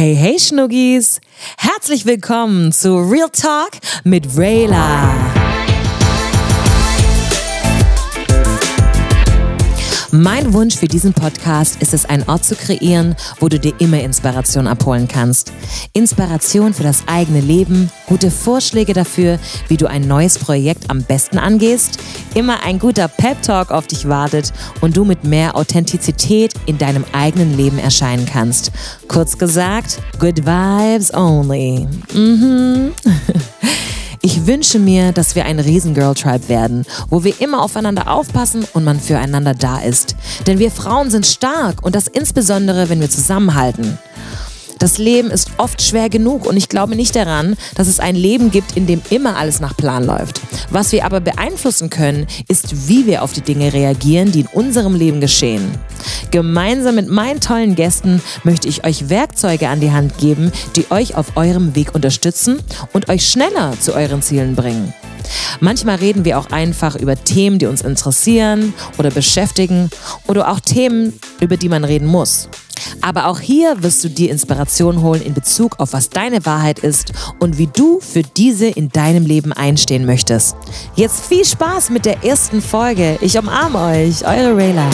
Hey, hey Schnuggis! Herzlich willkommen zu Real Talk mit Rayla. Mein Wunsch für diesen Podcast ist es, einen Ort zu kreieren, wo du dir immer Inspiration abholen kannst. Inspiration für das eigene Leben, gute Vorschläge dafür, wie du ein neues Projekt am besten angehst, immer ein guter Pep-Talk auf dich wartet und du mit mehr Authentizität in deinem eigenen Leben erscheinen kannst. Kurz gesagt, good vibes only. Mhm. Ich wünsche mir, dass wir ein Riesengirl-Tribe werden, wo wir immer aufeinander aufpassen und man füreinander da ist. Denn wir Frauen sind stark und das insbesondere, wenn wir zusammenhalten. Das Leben ist oft schwer genug und ich glaube nicht daran, dass es ein Leben gibt, in dem immer alles nach Plan läuft. Was wir aber beeinflussen können, ist, wie wir auf die Dinge reagieren, die in unserem Leben geschehen. Gemeinsam mit meinen tollen Gästen möchte ich euch Werkzeuge an die Hand geben, die euch auf eurem Weg unterstützen und euch schneller zu euren Zielen bringen. Manchmal reden wir auch einfach über Themen, die uns interessieren oder beschäftigen oder auch Themen, über die man reden muss. Aber auch hier wirst du dir Inspiration holen in Bezug auf was deine Wahrheit ist und wie du für diese in deinem Leben einstehen möchtest. Jetzt viel Spaß mit der ersten Folge. Ich umarme euch, eure Rayla.